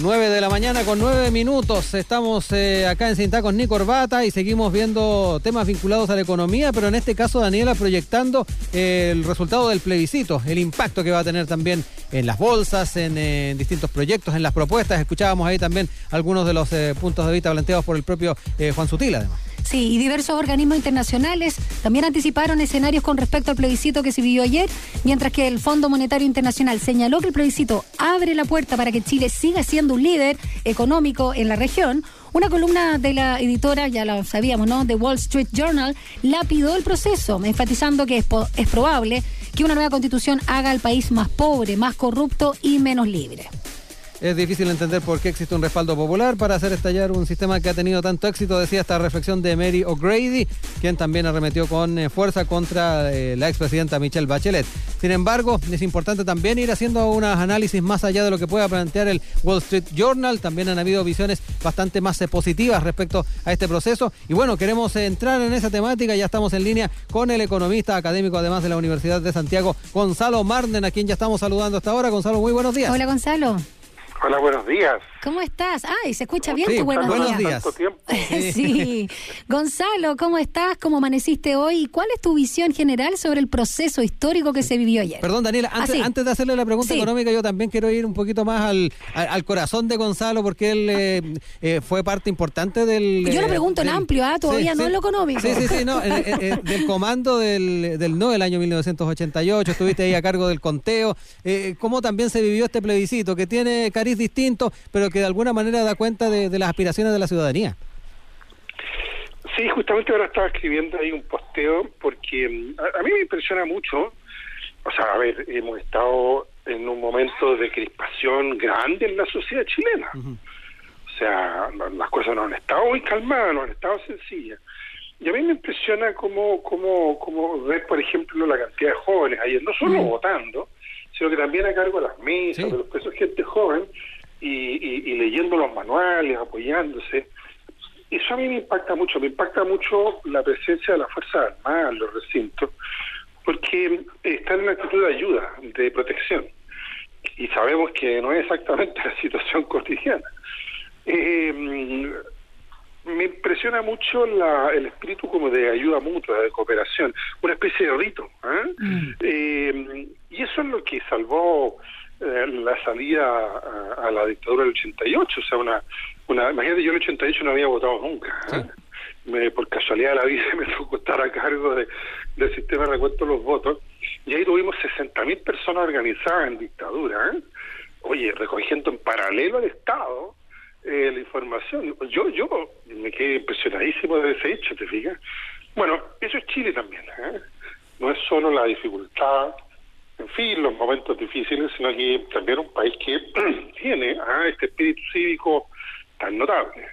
9 de la mañana con 9 minutos. Estamos eh, acá en Cinta con Nico Corbata y seguimos viendo temas vinculados a la economía, pero en este caso Daniela proyectando eh, el resultado del plebiscito, el impacto que va a tener también en las bolsas, en, eh, distintos proyectos, en las propuestas. Escuchábamos ahí también algunos de los puntos de vista planteados por el propio Juan Sutil, además. Sí, y diversos organismos internacionales también anticiparon escenarios con respecto al plebiscito que se vivió ayer, mientras que el Fondo Monetario Internacional señaló que el plebiscito abre la puerta para que Chile siga siendo un líder económico en la región. Una columna de la editora, ya lo sabíamos, ¿no? The Wall Street Journal, lapidó el proceso, enfatizando que es, es probable que una nueva constitución haga al país más pobre, más corrupto y menos libre. Es difícil entender por qué existe un respaldo popular para hacer estallar un sistema que ha tenido tanto éxito, decía esta reflexión de Mary O'Grady, quien también arremetió con eh, fuerza contra eh, la expresidenta Michelle Bachelet. Sin embargo, es importante también ir haciendo unos análisis más allá de lo que pueda plantear el Wall Street Journal. También han habido visiones bastante más eh, positivas respecto a este proceso. Y bueno, queremos entrar en esa temática. Ya estamos en línea con el economista académico, además de la Universidad de Santiago, Gonzalo Marden, a quien ya estamos saludando hasta ahora. Gonzalo, muy buenos días. Hola, Gonzalo. Hola, buenos días. ¿Cómo estás? Ay, se escucha bien tu buenos, buenos días. sí. Gonzalo, ¿cómo estás? ¿Cómo amaneciste hoy? ¿Y cuál es tu visión general sobre el proceso histórico que se vivió ayer? Perdón, Daniela, antes, ah, de hacerle la pregunta económica, yo también quiero ir un poquito más al, al, corazón de Gonzalo, porque él eh, eh, fue parte importante del... Yo lo pregunto en amplio, ¿ah? Todavía no en lo económico. Sí, sí, sí, no, del comando del, del no del año 1988, estuviste ahí a cargo del conteo. Eh, ¿Cómo también se vivió este plebiscito, que tiene cariz distinto, pero que de alguna manera da cuenta de, las aspiraciones de la ciudadanía. Sí, justamente ahora estaba escribiendo ahí un posteo porque mm, a, mí me impresiona mucho, o sea, a ver, hemos estado en un momento de crispación grande en la sociedad chilena. O sea, las cosas no han estado muy calmadas, no han estado sencillas. Y a mí me impresiona cómo, cómo, cómo ver, por ejemplo, la cantidad de jóvenes ayer, no solo votando, sino que también a cargo de las mesas, de los presos gente joven, y, leyendo los manuales, apoyándose. Eso a mí me impacta mucho, me impacta mucho la presencia de las Fuerzas Armadas en los recintos, porque están en una actitud de ayuda, de protección. Y sabemos que no es exactamente la situación cotidiana. Eh, me impresiona mucho la, el espíritu como de ayuda mutua, de cooperación, una especie de rito. ¿eh? Mm. Eh, lo que salvó eh, la salida a, la dictadura del 88. O sea, una, una, imagínate, yo en el 88 no había votado nunca. Me, por casualidad de la vida me tocó estar a cargo de, del sistema de recuento de los votos. Y ahí tuvimos 60.000 personas organizadas en dictadura. Oye, recogiendo en paralelo al Estado eh, la información. Yo yo me quedé impresionadísimo de ese hecho, ¿te fijas? Bueno, eso es Chile también. ¿eh? No es solo la dificultad, en fin, los momentos difíciles, sino que también un país que tiene a este espíritu cívico tan notable.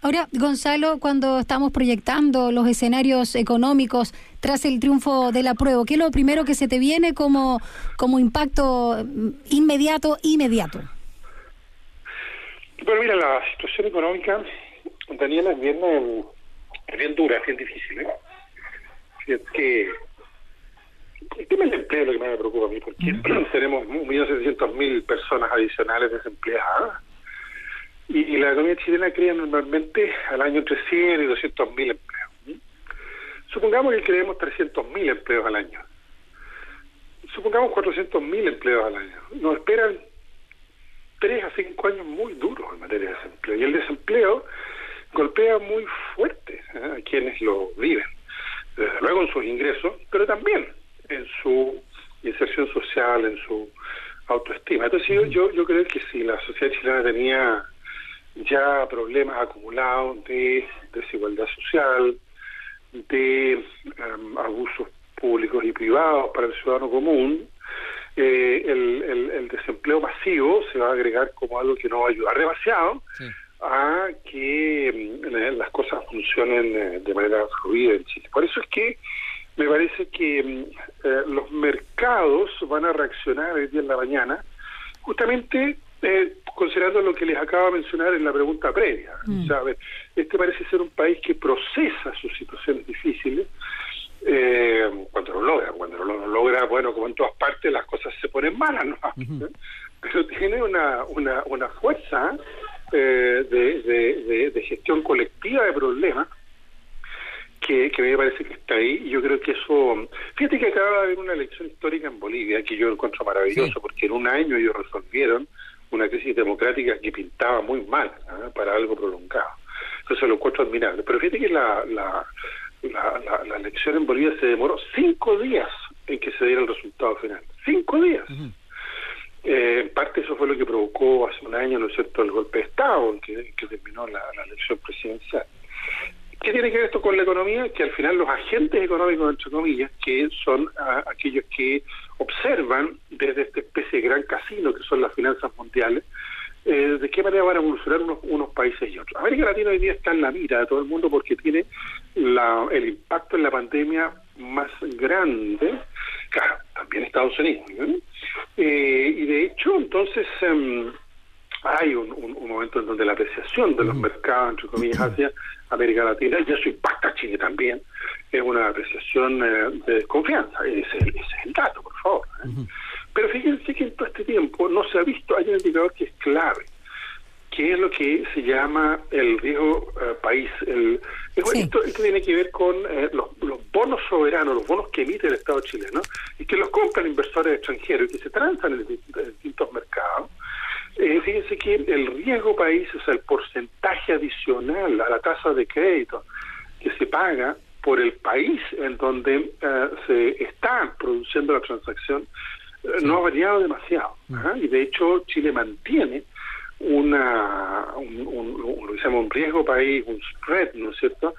Ahora, Gonzalo, cuando estamos proyectando los escenarios económicos tras el triunfo de la prueba, ¿qué es lo primero que se te viene como, como impacto inmediato, inmediato? Pero mira, la situación económica, Daniela, es bien, eh, es bien dura, es bien difícil. ¿eh? Es que el tema del empleo es lo que más me preocupa a mí, porque tenemos 1.700.000 personas adicionales desempleadas y, la economía chilena crea normalmente al año entre 100 y 200.000 empleos. Supongamos que creemos 300.000 empleos al año. Supongamos 400.000 empleos al año. Nos esperan tres a cinco años muy duros en materia de desempleo. Y el desempleo golpea muy fuerte ¿eh? a quienes lo viven, desde luego en sus ingresos, pero también en su inserción social, en su autoestima. Entonces yo, yo, yo creo que si la sociedad chilena tenía ya problemas acumulados de desigualdad social, de em, abusos públicos y privados para el ciudadano común, eh, el, el, desempleo masivo se va a agregar como algo que no va a ayudar demasiado a que mm, las cosas funcionen eh, de manera fluida en Chile. Por eso es que me parece que mm, eh, los mercados van a reaccionar el día en la mañana, justamente considerando lo que les acabo de mencionar en la pregunta previa. Mm. este parece ser un país que procesa sus situaciones difíciles eh, cuando lo logra, cuando lo logra, bueno, como en todas partes las cosas se ponen malas, ¿no? Pero tiene una, una, una fuerza eh, de, de, gestión colectiva de problemas que, que me parece que está ahí y yo creo que eso fíjate que acaba de haber una elección histórica en Bolivia que yo encuentro maravilloso porque en un año ellos resolvieron una crisis democrática que pintaba muy mal ¿ah? para algo prolongado entonces lo encuentro admirable pero fíjate que la, la, la, elección en Bolivia se demoró cinco días en que se diera el resultado final cinco días eh, en parte eso fue lo que provocó hace un año, ¿no es cierto?, el golpe de Estado en que, terminó la, elección presidencial. ¿Qué tiene que ver esto con la economía? Que al final los agentes económicos, entre comillas, que son aquellos que observan desde esta especie de gran casino que son las finanzas mundiales, eh, de qué manera van a evolucionar unos, países y otros. América Latina hoy día está en la mira de todo el mundo porque tiene el impacto en la pandemia más grande, claro, también Estados Unidos. Eh, y de hecho, entonces, em, hay un, momento en donde la apreciación de los mercados, entre comillas, hacia América Latina, y eso impacta a Chile también, es una apreciación eh, de desconfianza. Ese, ese, es el dato, por favor. ¿eh? Pero fíjense que en todo este tiempo no se ha visto, hay un indicador que es clave, que es lo que se llama el riesgo país. El, esto, tiene que ver con los, los, bonos soberanos, los bonos que emite el Estado chileno, y que los compran inversores extranjeros y que se transan en, distintos mercados. Que el riesgo país, sea, el porcentaje adicional a la tasa de crédito que se paga por el país en donde eh, se está produciendo la transacción, eh, no ha variado demasiado. ¿ah? Y de hecho, Chile mantiene una un, un, lo que se llama un riesgo país, un spread, ¿no es cierto?,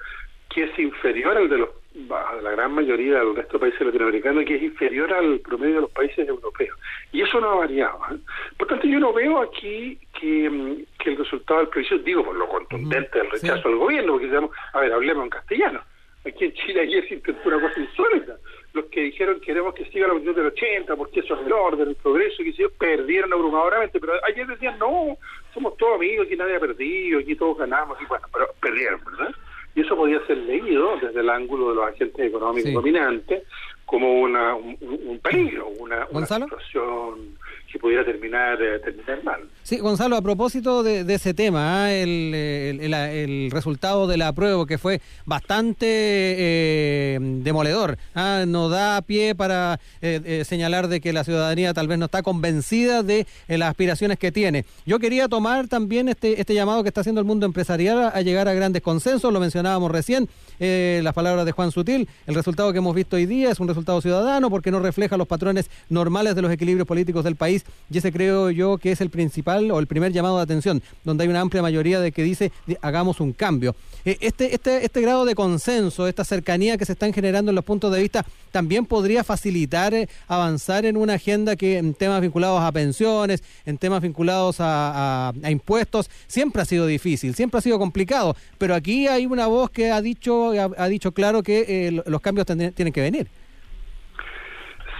que es inferior al de los la gran mayoría del resto de países latinoamericanos que es inferior al promedio de los países europeos. Y eso no ha variado. ¿eh? Por tanto, yo no veo aquí que, mm, que el resultado del plebiscito, digo por lo contundente del rechazo al gobierno, porque digamos, a ver, hablemos en castellano. Aquí en Chile ayer se intentó una cosa insólita. Los que dijeron queremos que siga la Unión del 80, porque eso es el orden, el progreso, que se perdieron abrumadoramente, pero ayer decían, no, somos todos amigos, aquí nadie ha perdido, aquí todos ganamos, y bueno, pero perdieron, ¿verdad? Y eso podía ser leído desde el ángulo de los agentes económicos dominantes como una, un, peligro, una, una situación que pudiera terminar, eh, terminar mal. Sí, Gonzalo, a propósito de, ese tema, ¿ah? el, resultado de la prueba que fue bastante eh, demoledor, ¿ah? nos da pie para eh, señalar de que la ciudadanía tal vez no está convencida de las aspiraciones que tiene. Yo quería tomar también este, este llamado que está haciendo el mundo empresarial a llegar a grandes consensos, lo mencionábamos recién, las palabras de Juan Sutil, el resultado que hemos visto hoy día es un resultado ciudadano porque no refleja los patrones normales de los equilibrios políticos del país y ese creo yo que es el principal o el primer llamado de atención, donde hay una amplia mayoría de que dice hagamos un cambio. Eh, este, este, este grado de consenso, esta cercanía que se están generando en los puntos de vista, también podría facilitar eh, avanzar en una agenda que en temas vinculados a pensiones, en temas vinculados a, impuestos, siempre ha sido difícil, siempre ha sido complicado, pero aquí hay una voz que ha dicho, ha, dicho claro que eh, los cambios tienen que venir.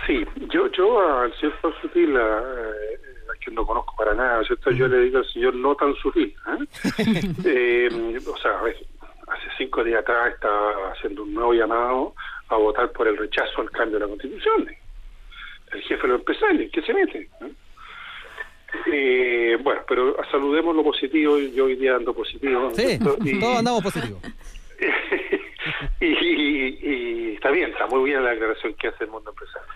Sí, yo, yo al señor Juan Quien no conozco para nada, ¿cierto? yo le digo al señor no tan sutil. ¿eh? eh, o sea, a ver, hace cinco días atrás estaba haciendo un nuevo llamado a votar por el rechazo al cambio de la Constitución. El jefe de los empresarios, ¿qué se mete? ¿Eh? eh, bueno, pero saludemos lo positivo, yo hoy día ando positivo. Sí, todos andamos positivos. y, y, está bien, está muy bien la declaración que hace el mundo empresario.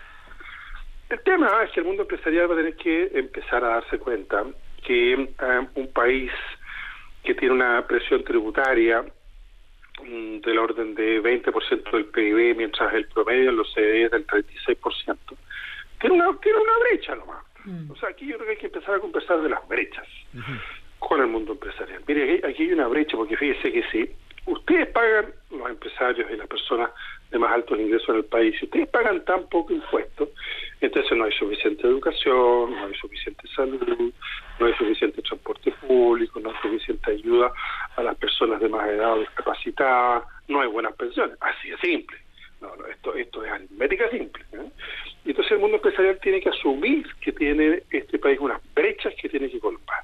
El tema es que el mundo empresarial va a tener que empezar a darse cuenta que eh, un país que tiene una presión tributaria mm, del orden de 20% del PIB, mientras el promedio en los CDE es del 36%, tiene una, tiene una brecha nomás. Mm. O sea, aquí yo creo que hay que empezar a conversar de las brechas con el mundo empresarial. Mire, aquí, aquí hay una brecha, porque fíjese que sí, ustedes pagan, los empresarios y las personas de más altos ingresos en el país, si ustedes pagan tan poco impuestos, entonces no hay suficiente educación, no hay suficiente salud, no hay suficiente transporte público, no hay suficiente ayuda a las personas de más edad o discapacitadas, no hay buenas pensiones, así de simple. No, esto, esto es aritmética simple. ¿eh? Y entonces el mundo empresarial tiene que asumir que tiene este país unas brechas que tiene que colmar.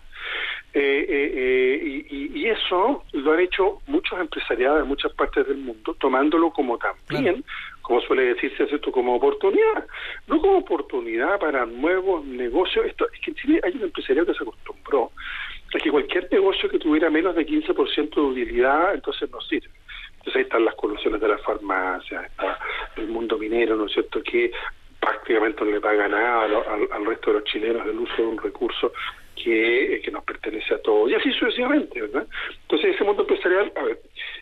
Eh, eh, eh, y, eso lo han hecho muchos empresariados en muchas partes del mundo, tomándolo como también como suele decirse, esto como oportunidad, no como oportunidad para nuevos negocios. Esto Es que en Chile hay un empresariado que se acostumbró a que cualquier negocio que tuviera menos de 15% de utilidad, entonces no sirve. Entonces ahí están las colusiones de la farmacia, está el mundo minero, ¿no es cierto?, que prácticamente no le paga nada al, resto de los chilenos el uso de un recurso que, que, nos pertenece a todos, y así sucesivamente, ¿verdad? Entonces, ese mundo empresarial, a ver,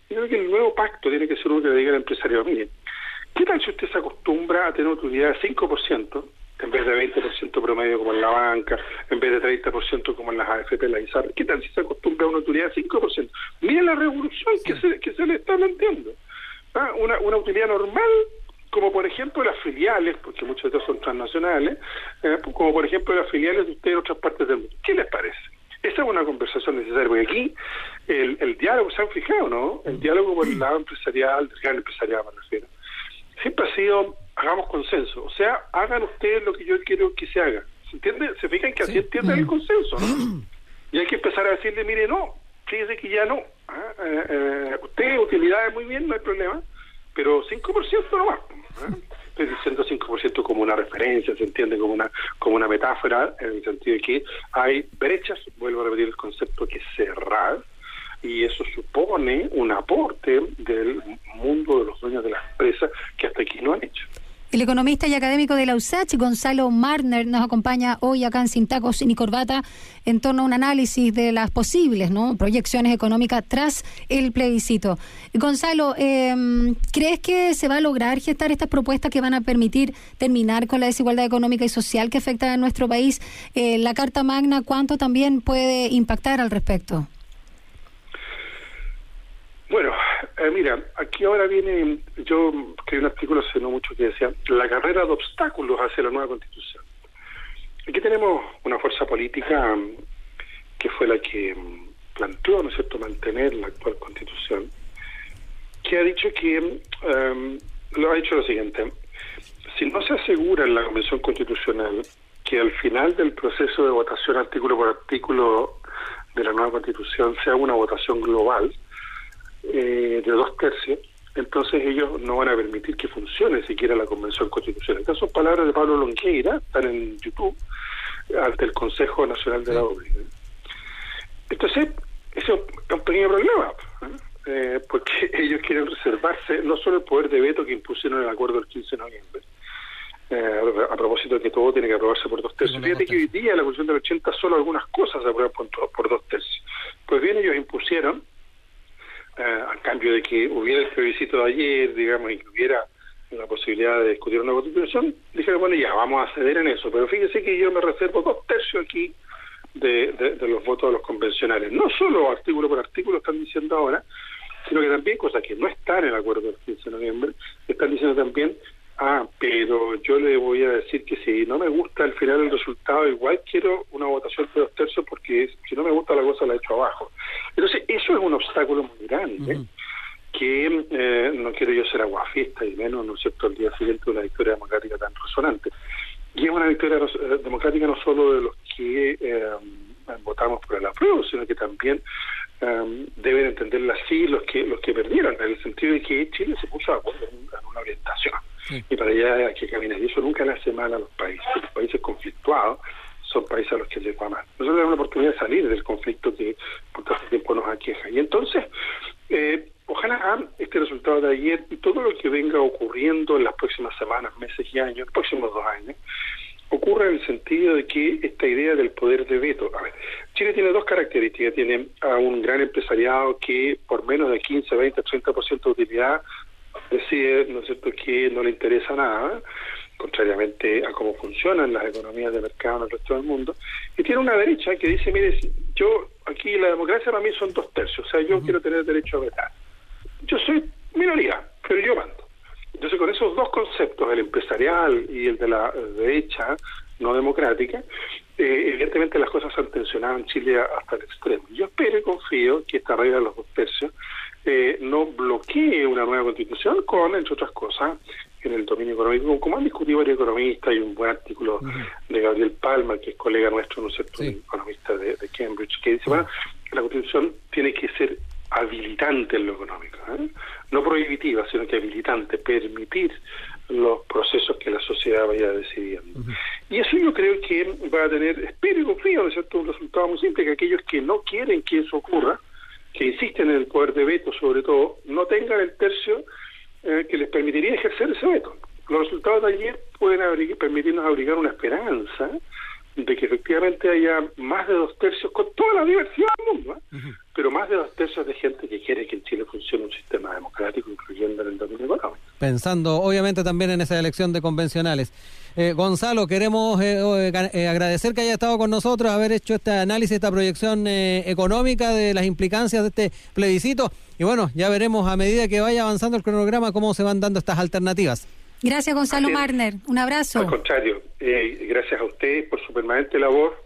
yo creo que el nuevo pacto tiene que ser uno que le diga al empresario, mire, ¿qué tal si usted se acostumbra a tener una utilidad de 5%, en vez de 20% promedio como en la banca, vez de 30% como en las AFP, la ISAR? ¿Qué tal si se acostumbra a una utilidad de 5%? Mire la revolución que se, que se le está planteando. ¿Ah? Una, una utilidad normal como por ejemplo las filiales, porque muchos de estos son transnacionales, eh, como por ejemplo las filiales de ustedes en otras partes del mundo. ¿Qué les parece? Esa es una conversación necesaria, porque aquí el, el diálogo, se han fijado, ¿no? El diálogo por el lado empresarial, del gran empresarial me refiero, siempre ha sido, hagamos consenso, o sea, hagan ustedes lo que yo quiero que se haga. ¿Se entiende? Se fijan que así entienden el consenso, ¿no? Y hay que empezar a decirle, mire, no, fíjese que ya no. ¿ah? Eh, eh, usted, utilidades muy bien, no hay problema, pero 5% no más. ¿eh? Estoy diciendo 5% como una referencia, se entiende como una como una metáfora, en el sentido de que hay brechas, vuelvo a repetir el concepto que cerrar, y eso supone un aporte del mundo de los dueños de la empresa que hasta aquí no han hecho. El economista y académico de la USACH, Gonzalo Marner, nos acompaña hoy acá en Sin Tacos ni Corbata en torno a un análisis de las posibles ¿no? proyecciones económicas tras el plebiscito. Gonzalo, em, ¿crees que se va a lograr gestar estas propuestas que van a permitir terminar con la desigualdad económica y social que afecta a nuestro país? Eh, la Carta Magna, ¿cuánto también puede impactar al respecto? Bueno, eh, mira, aquí ahora viene, yo escribí un artículo hace no mucho que decía, la carrera de obstáculos hacia la nueva constitución. Aquí tenemos una fuerza política mm, que fue la que mm, planteó, ¿no es cierto?, mantener la actual constitución, que ha dicho que, mm, lo ha dicho lo siguiente, si no se asegura en la Convención Constitucional que al final del proceso de votación artículo por artículo de la nueva constitución sea una votación global, eh, de dos tercios, entonces ellos no van a permitir que funcione siquiera la Convención Constitucional. Estas son palabras de Pablo Longueira, están en YouTube, ante el Consejo Nacional de la ONU. Entonces, ese es un pequeño problema, eh, porque ellos quieren reservarse no solo el poder de veto que impusieron en el acuerdo del 15 de noviembre, eh, a propósito de que todo tiene que aprobarse por dos tercios. Fíjate que hoy día la Constitución del 80 solo algunas cosas se aprueban por, por dos tercios. Pues bien, ellos impusieron eh, a cambio de que hubiera el plebiscito de ayer, digamos, y que hubiera la posibilidad de discutir una constitución, dijeron, bueno, ya, vamos a ceder en eso. Pero fíjese que yo me reservo dos tercios aquí de, de, los votos de los convencionales. No solo artículo por artículo están diciendo ahora, sino que también cosas que no están en el acuerdo del 15 de noviembre, están diciendo también Ah, pero yo le voy a decir que si no me gusta al final el resultado, igual quiero una votación de dos tercios porque si no me gusta la cosa la he hecho abajo. Entonces, eso es un obstáculo muy grande. que eh, no quiero yo ser aguafiesta y menos, ¿no es cierto?, el día siguiente de una victoria democrática tan resonante. Y es una victoria eh, democrática no solo de los que eh, votamos por el apruebo, sino que también deben entenderla así los que los que perdieron, en el sentido de que Chile se puso de acuerdo en una orientación y para allá hay que caminar. Y eso nunca le hace mal a los países. Los países conflictuados son países a los que les va mal. Nosotros tenemos la oportunidad de salir del conflicto que por tanto tiempo nos aqueja. Y entonces, eh, ojalá este resultado de ayer y todo lo que venga ocurriendo en las próximas semanas, meses y años, próximos dos años, ocurra en el sentido de que esta idea del poder de veto, a ver, Chile tiene dos características, tiene a un gran empresariado que por menos de 15, 20, 30% de utilidad decide, ¿no es cierto?, que no le interesa nada, contrariamente a cómo funcionan las economías de mercado en el resto del mundo, y tiene una derecha que dice, mire, yo aquí la democracia para mí son dos tercios, o sea, yo quiero tener derecho a vetar. Yo soy minoría, pero yo mando. Entonces, con esos dos conceptos, el empresarial y el de la derecha no democrática, eh, evidentemente las cosas se han tensionado en Chile hasta el extremo. Yo espero y confío que esta regla de los dos tercios eh, no bloquee una nueva constitución con, entre otras cosas, en el dominio económico, como han discutido varios economistas, hay un buen artículo de Gabriel Palma, que es colega nuestro, ¿no es cierto?, economista de, Cambridge, que dice, bueno, la constitución tiene que ser habilitante en lo económico, ¿eh? no prohibitiva, sino que habilitante, permitir los procesos que la sociedad vaya decidiendo. Y eso yo creo que va a tener, espero y confío, ¿no es cierto?, un resultado muy simple, que aquellos que no quieren que eso ocurra, que insisten en el poder de veto sobre todo, no tengan el tercio eh, que les permitiría ejercer ese veto. Los resultados de ayer pueden permitirnos abrigar una esperanza de que efectivamente haya más de dos tercios, con toda la diversidad del mundo, ¿eh? Pero más de dos tercios de gente que quiere que en Chile funcione un sistema democrático, incluyendo en el dominio económico. Pensando obviamente también en esa elección de convencionales. Eh, Gonzalo, queremos eh, agradecer que haya estado con nosotros, haber hecho este análisis, esta proyección económica de las implicancias de este plebiscito. Y bueno, ya veremos a medida que vaya avanzando el cronograma cómo se van dando estas alternativas. Gracias, Gonzalo Marner. Un abrazo. Al contrario, eh, gracias a usted por su permanente labor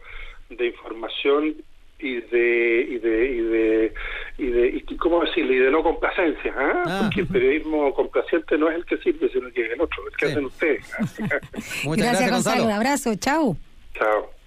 de información y de y de y de y de y, cómo decirle y de no complacencia ¿ah? Ah. porque el periodismo complaciente no es el que sirve sino que es el otro el que hacen ustedes Muchas gracias, gracias Gonzalo. un abrazo chao chao